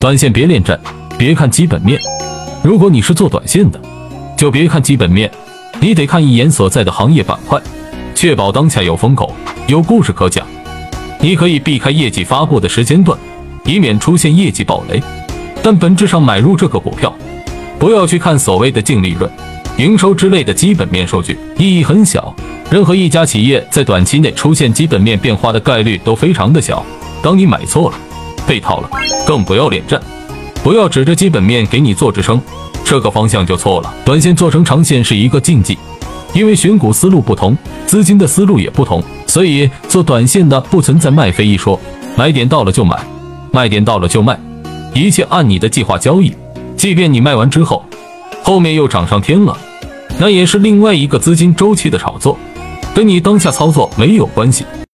短线别恋战，别看基本面。如果你是做短线的，就别看基本面，你得看一眼所在的行业板块，确保当下有风口，有故事可讲。你可以避开业绩发布的时间段，以免出现业绩暴雷。但本质上买入这个股票，不要去看所谓的净利润、营收之类的基本面数据，意义很小。任何一家企业在短期内出现基本面变化的概率都非常的小。当你买错了。被套了，更不要恋战，不要指着基本面给你做支撑，这个方向就错了。短线做成长线是一个禁忌，因为选股思路不同，资金的思路也不同，所以做短线的不存在卖飞一说，买点到了就买，卖点到了就卖，一切按你的计划交易。即便你卖完之后，后面又涨上天了，那也是另外一个资金周期的炒作，跟你当下操作没有关系。